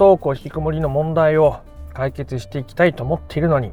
登校引きこもりの問題を解決していきたいと思っているのに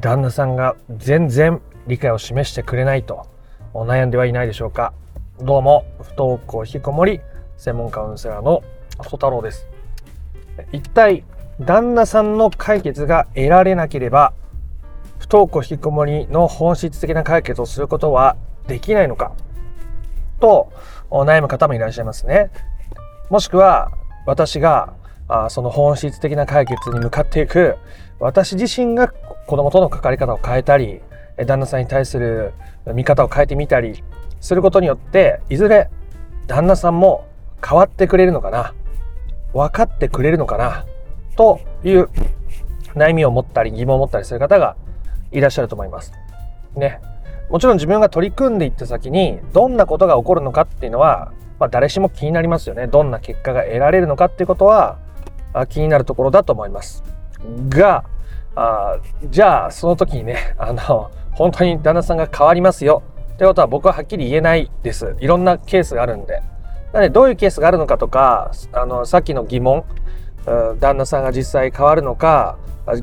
旦那さんが全然理解を示してくれないと悩んではいないでしょうか。どうも不登校引きこもり専門カウンセラーの曽太郎です。一体旦那さんの解決が得られなければ不登校引きこもりの本質的な解決をすることはできないのかと悩む方もいらっしゃいますね。もしくは私があその本質的な解決に向かっていく私自身が子供との関わり方を変えたり旦那さんに対する見方を変えてみたりすることによっていずれ旦那さんも変わってくれるのかな分かってくれるのかなという悩みを持ったり疑問を持ったりする方がいらっしゃると思います。ね。もちろん自分が取り組んでいった先にどんなことが起こるのかっていうのは、まあ、誰しも気になりますよね。どんな結果が得られるのかっていうことは気になるところだと思います。が、あじゃあその時にね、あの、本当に旦那さんが変わりますよってことは僕ははっきり言えないです。いろんなケースがあるんで。なのでどういうケースがあるのかとか、あの、さっきの疑問、旦那さんが実際変わるのか、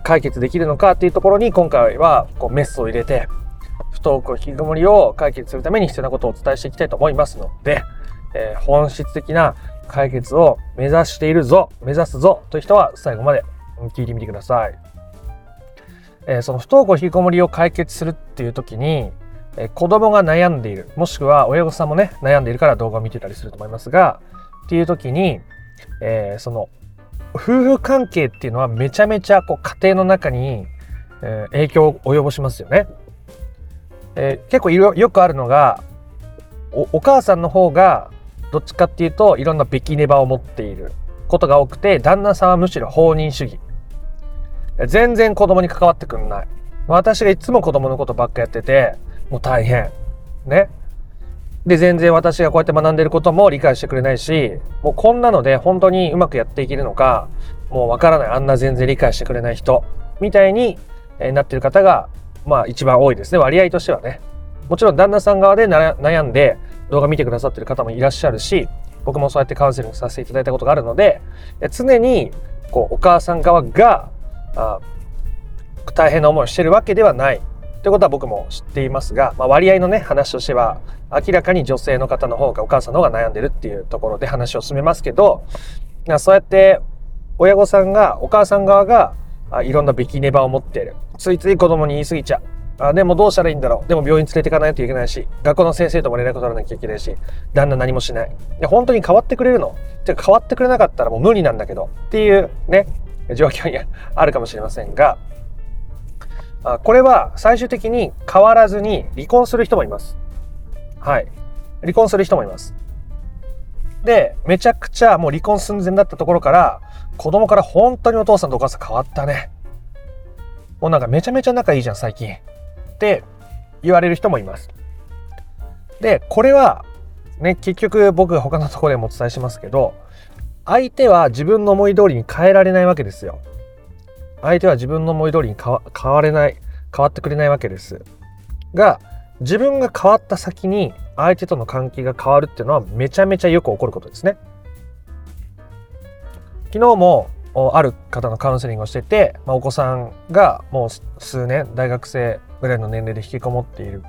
解決できるのかっていうところに今回はこうメスを入れて、不登校引きこもりを解決するために必要なことをお伝えしていきたいと思いますので、えー、本質的な解決を目指しているぞ、目指すぞという人は最後まで聞いてみてください。えー、その不登校引きこもりを解決するっていう時に、えー、子供が悩んでいる、もしくは親御さんもね、悩んでいるから動画を見てたりすると思いますが、っていう時に、えー、その夫婦関係っていうのはめちゃめちゃこう家庭の中に、えー、影響を及ぼしますよね。えー、結構よくあるのがおお母さんの方がどっちかっていうといろんなべきネバを持っていることが多くて旦那さんはむしろ放任主義。全然子供に関わってくんない。私がいつも子供のことばっかやっててもう大変。ね。で全然私がこうやって学んでることも理解してくれないしもうこんなので本当にうまくやっていけるのかもうわからない。あんな全然理解してくれない人。みたいになってる方がまあ一番多いですね。割合としてはね。もちろん旦那さん側で悩んで動画見てくださってる方もいらっしゃるし僕もそうやってカウンセリングさせていただいたことがあるので常にこうお母さん側があ大変な思いをしてるわけではない。ということは僕も知っていますが、まあ、割合のね話としては明らかに女性の方の方がお母さんの方が悩んでるっていうところで話を進めますけどそうやって親御さんがお母さん側がいろんなべきネバを持っている。ついつい子供に言い過ぎちゃう。あでもどうしたらいいんだろう。でも病院連れていかないといけないし学校の先生とも連絡取らなきゃいけないし旦那何もしない。で本当に変わってくれるの。てか変わってくれなかったらもう無理なんだけど。っていうね状況にあるかもしれませんがあこれは最終的に変わらずに離婚する人もいます。はい。離婚する人もいます。でめちゃくちゃもう離婚寸前だったところから子供から本当にお父さんとお母さん変わったね。もうなんかめちゃめちゃ仲いいじゃん最近。って言われる人もいます。で、これはね、結局僕が他のところでもお伝えしますけど、相手は自分の思い通りに変えられないわけですよ。相手は自分の思い通りに変わ変われない、変わってくれないわけです。が、自分が変わった先に相手との関係が変わるっていうのはめちゃめちゃよく起こることですね。昨日もある方のカウンセリングをしてて、まあ、お子さんがもう数年大学生ぐらいの年齢で引きこもっている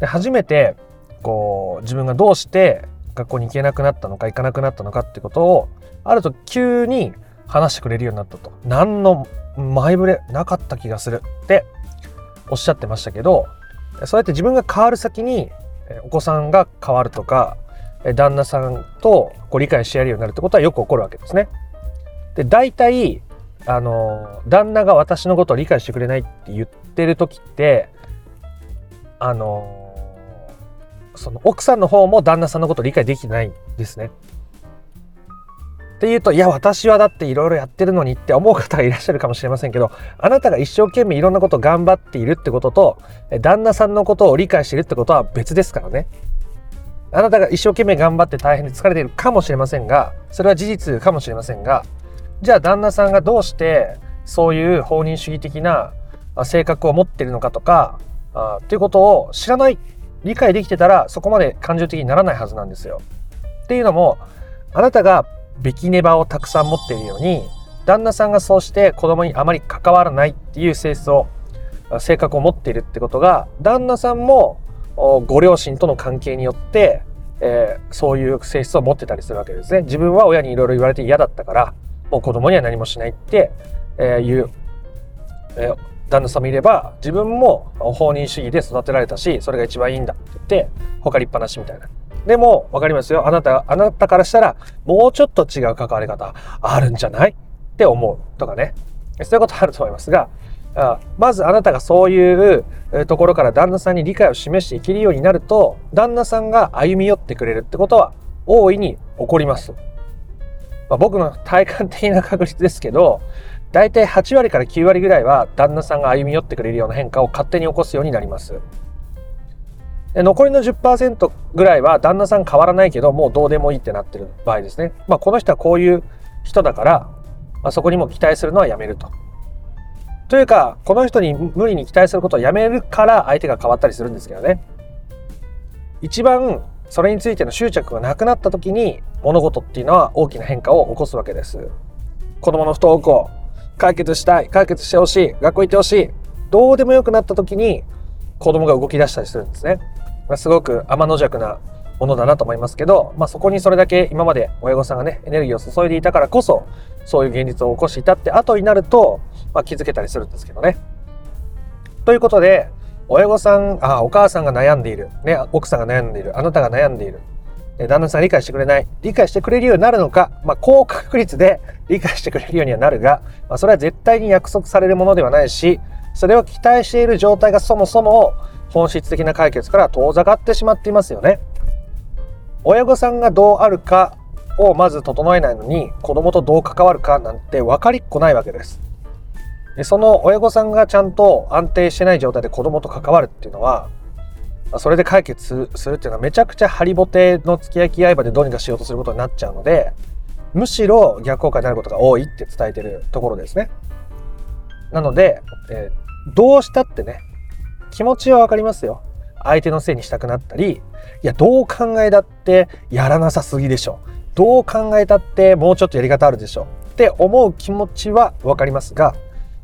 で初めてこう自分がどうして学校に行けなくなったのか行かなくなったのかってことをあると急に話してくれるようになったと何の前触れなかった気がするっておっしゃってましたけどそうやって自分が変わる先にお子さんが変わるとか旦那さんとこう理解し合えるようになるってことはよく起こるわけですね。で大体あの旦那が私のことを理解してくれないって言ってる時ってあのその奥さんの方も旦那さんのことを理解できてないんですね。っていうといや私はだっていろいろやってるのにって思う方がいらっしゃるかもしれませんけどあなたが一生懸命いろんなことを頑張っているってことと旦那さんのことを理解しているってことは別ですからね。あなたが一生懸命頑張って大変で疲れているかもしれませんがそれは事実かもしれませんがじゃあ旦那さんがどうしてそういう放任主義的な性格を持ってるのかとかあっていうことを知らない理解できてたらそこまで感情的にならないはずなんですよ。っていうのもあなたがべきネバをたくさん持っているように旦那さんがそうして子供にあまり関わらないっていう性質を性格を持っているってことが旦那さんもご両親との関係によって、えー、そういう性質を持ってたりするわけですね。自分は親にいろいろ言われて嫌だったからもう子供には何もしないって、えー、いう、え、旦那さんもいれば自分も放任主義で育てられたしそれが一番いいんだって言って他立派なしみたいな。でも分かりますよあなたあなたからしたらもうちょっと違う関わり方あるんじゃないって思うとかねそういうことあると思いますがまずあなたがそういうところから旦那さんに理解を示していけるようになると旦那さんが歩み寄ってくれるってことは大いに起こります。まあ、僕の体感的な確率ですけど大体8割から9割ぐらいは旦那さんが歩み寄ってくれるような変化を勝手に起こすようになります。で残りの10%ぐらいは旦那さん変わらないけどもうどうでもいいってなってる場合ですね。まあ、この人はこういう人だから、まあ、そこにも期待するのはやめると。というかこの人に無理に期待することをやめるから相手が変わったりするんですけどね。一番それについての執着がなくなった時に物事っていうのは大きな変化を起こすわけです。子供の不登校解決したい解決してほしい学校行ってほしいどうでもよくなった時に子供が動き出したりするんですね。まあ、すごく天の弱なものだなと思いますけど、まあ、そこにそれだけ今まで親御さんがねエネルギーを注いでいたからこそそういう現実を起こしていたって後になると、まあ、気づけたりするんですけどね。ということで親御さんあお母さんが悩んでいる、ね、奥さんが悩んでいる。あなたが悩んでいる。旦那さん理解してくれない。理解してくれるようになるのか、まあ、高確率で理解してくれるようにはなるが、まあ、それは絶対に約束されるものではないしそれを期待している状態がそもそも本質的な解決から遠ざかってしまっていますよね。親御さんがどうあるかをまず整えないのに子供とどう関わるかなんて分かりっこないわけです。でその親御さんがちゃんと安定してない状態で子供と関わるっていうのはそれで解決するっていうのはめちゃくちゃハリボテの付き合い合いでどうにかしようとすることになっちゃうのでむしろ逆効果になることが多いって伝えてるところですね。なので、えー、どうしたってね気持ちは分かりますよ。相手のせいにしたくなったりいやどう考えたってやらなさすぎでしょどう考えたってもうちょっとやり方あるでしょって思う気持ちは分かりますが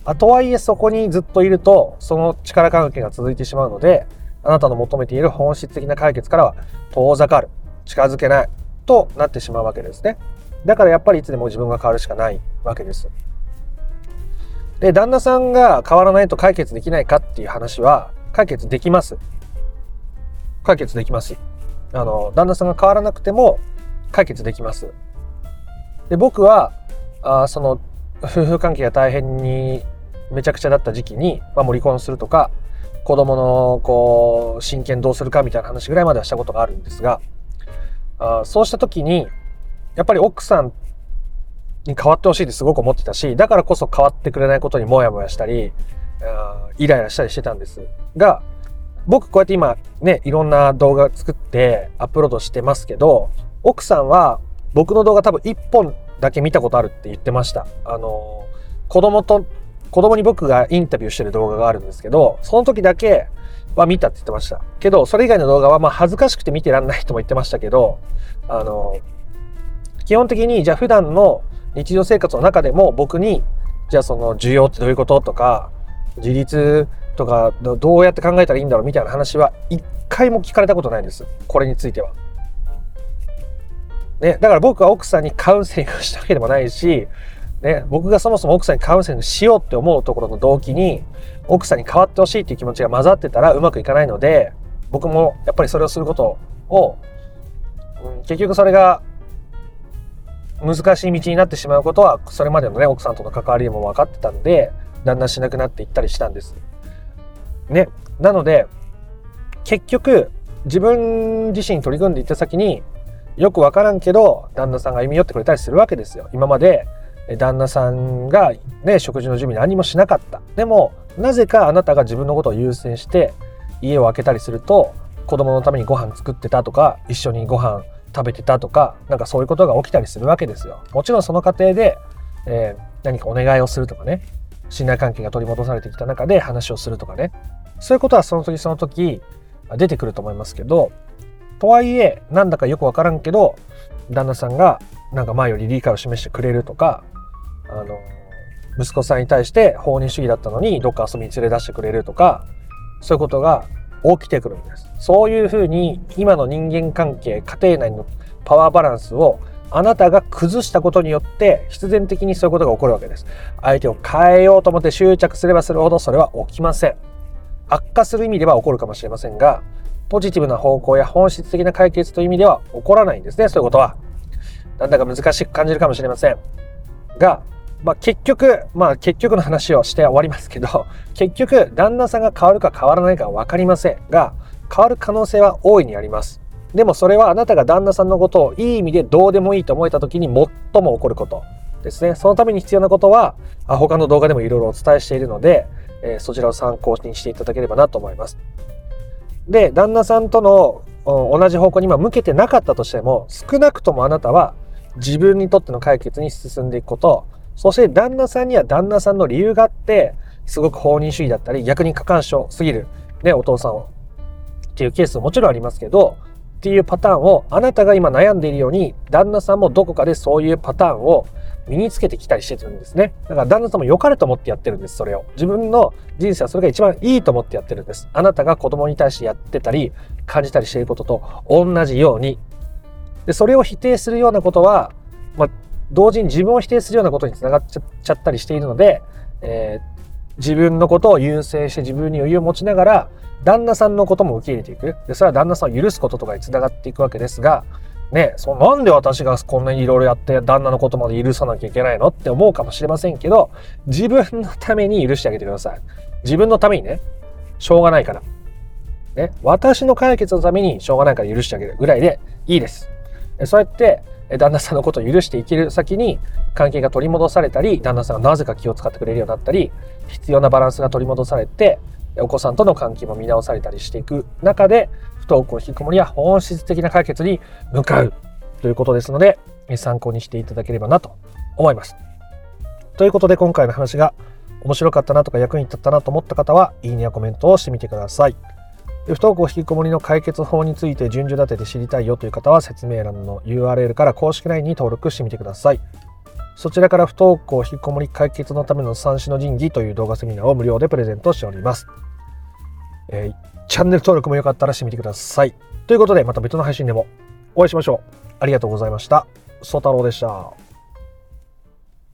あとはいえそこにずっといるとその力関係が続いてしまうのであなたの求めている本質的な解決からは遠ざかる近づけないとなってしまうわけですね。だからやっぱりいつでも自分が変わるしかないわけです。で旦那さんが変わらないと解決できないかっていう話は解決できます。解決できます。あの旦那さんが変わらなくても解決できます。で僕はあその夫婦関係が大変にめちゃくちゃだった時期に、まあ、もう離婚するとか子供のこう親権どうするかみたいな話ぐらいまではしたことがあるんですがあそうした時にやっぱり奥さんに変わってほしいってすごく思ってたしだからこそ変わってくれないことにモヤモヤしたりあイライラしたりしてたんですが僕こうやって今ねいろんな動画作ってアップロードしてますけど奥さんは僕の動画多分1本だけ見たことあるって言ってました。あの子供と子供に僕がインタビューしてる動画があるんですけどその時だけは見たって言ってましたけどそれ以外の動画はまあ恥ずかしくて見てらんないとも言ってましたけどあの基本的にじゃあ普段の日常生活の中でも僕にじゃあその需要ってどういうこととか自立とかどうやって考えたらいいんだろうみたいな話は一回も聞かれたことないんですこれについては。ね、だから僕は奥さんにカウンセリングしたわけでもないし、ね、僕がそもそも奥さんにカウンセリングしようって思うところの動機に奥さんに変わってほしいっていう気持ちが混ざってたらうまくいかないので僕もやっぱりそれをすることを、うん、結局それが難しい道になってしまうことはそれまでのね奥さんとの関わりも分かってたんでだんだんしなくなっていったりしたんです。ね。なので、結局、自分自身に取り組んでいった先によくわからんけど旦那さんが歩み寄ってくれたりするわけですよ。今まで旦那さんがね食事の準備何もしなかった。でもなぜかあなたが自分のことを優先して家を開けたりすると子供のためにご飯作ってたとか一緒にご飯食べてたとかなんかそういうことが起きたりするわけですよ。もちろんその過程で、えー、何かお願いをするとかね信頼関係が取り戻されてきた中で話をするとかねそういうことはその時その時出てくると思いますけどとはいえなんだかよく分からんけど旦那さんがなんか前より理解を示してくれるとかあの息子さんに対して放任主義だったのにどっか遊びに連れ出してくれるとかそういうことが起きてくるんです。そういうふうに今の人間関係家庭内のパワーバランスをあなたが崩したことによって必然的にそういうことが起こるわけです。相手を変えようと思って執着すればするほどそれは起きません。悪化する意味では起こるかもしれませんがポジティブな方向や本質的な解決という意味では起こらないんですね。そういうことは。なんだか難しく感じるかもしれません。がまあ、結局、まあ、結局の話をして終わりますけど 結局旦那さんが変わるか変わらないか分かりませんが変わる可能性は大いにあります。でもそれはあなたが旦那さんのことをいい意味でどうでもいいと思えた時に最も起こることですね。そのために必要なことは他の動画でもいろいろお伝えしているので、えー、そちらを参考にしていただければなと思います。で旦那さんとの同じ方向に今向けてなかったとしても少なくともあなたは自分にとっての解決に進んでいくことそして旦那さんには旦那さんの理由があって、すごく放任主義だったり、逆に過干渉すぎる、ね、お父さんをっていうケースももちろんありますけど、っていうパターンをあなたが今悩んでいるように、旦那さんもどこかでそういうパターンを身につけてきたりしてるんですね。だから旦那さんも良かれと思ってやってるんです、それを。自分の人生はそれが一番いいと思ってやってるんです。あなたが子供に対してやってたり、感じたりしていることと同じように。で、それを否定するようなことは、まあ、同時に自分を否定するようなことにつながっちゃったりしているので、えー、自分のことを優先して自分に余裕を持ちながら旦那さんのことも受け入れていく。でそれは旦那さんを許すこととかにつながっていくわけですがねそなんで私がこんなにいろいろやって旦那のことまで許さなきゃいけないのって思うかもしれませんけど自分のために許してあげてください。自分のためにねしょうがないから。ね私の解決のためにしょうがないから許してあげるぐらいでいいです。そうやって旦那さんのことを許して生きる先に関係が取り戻されたり旦那さんがなぜか気を使ってくれるようになったり必要なバランスが取り戻されてお子さんとの関係も見直されたりしていく中で不登校引きこもりや本質的な解決に向かうということですので参考にしていただければなと思います。ということで今回の話が面白かったなとか役に立ったなと思った方はいいねやコメントをしてみてください。不登校引きこもりの解決法について順序立てて知りたいよという方は説明欄の URL から公式 LINE に登録してみてください。そちらから不登校引きこもり解決のための三種の神器という動画セミナーを無料でプレゼントしております。えー、チャンネル登録もよかったらしてみてください。ということでまた別の配信でもお会いしましょう。ありがとうございました。ソ太郎でした。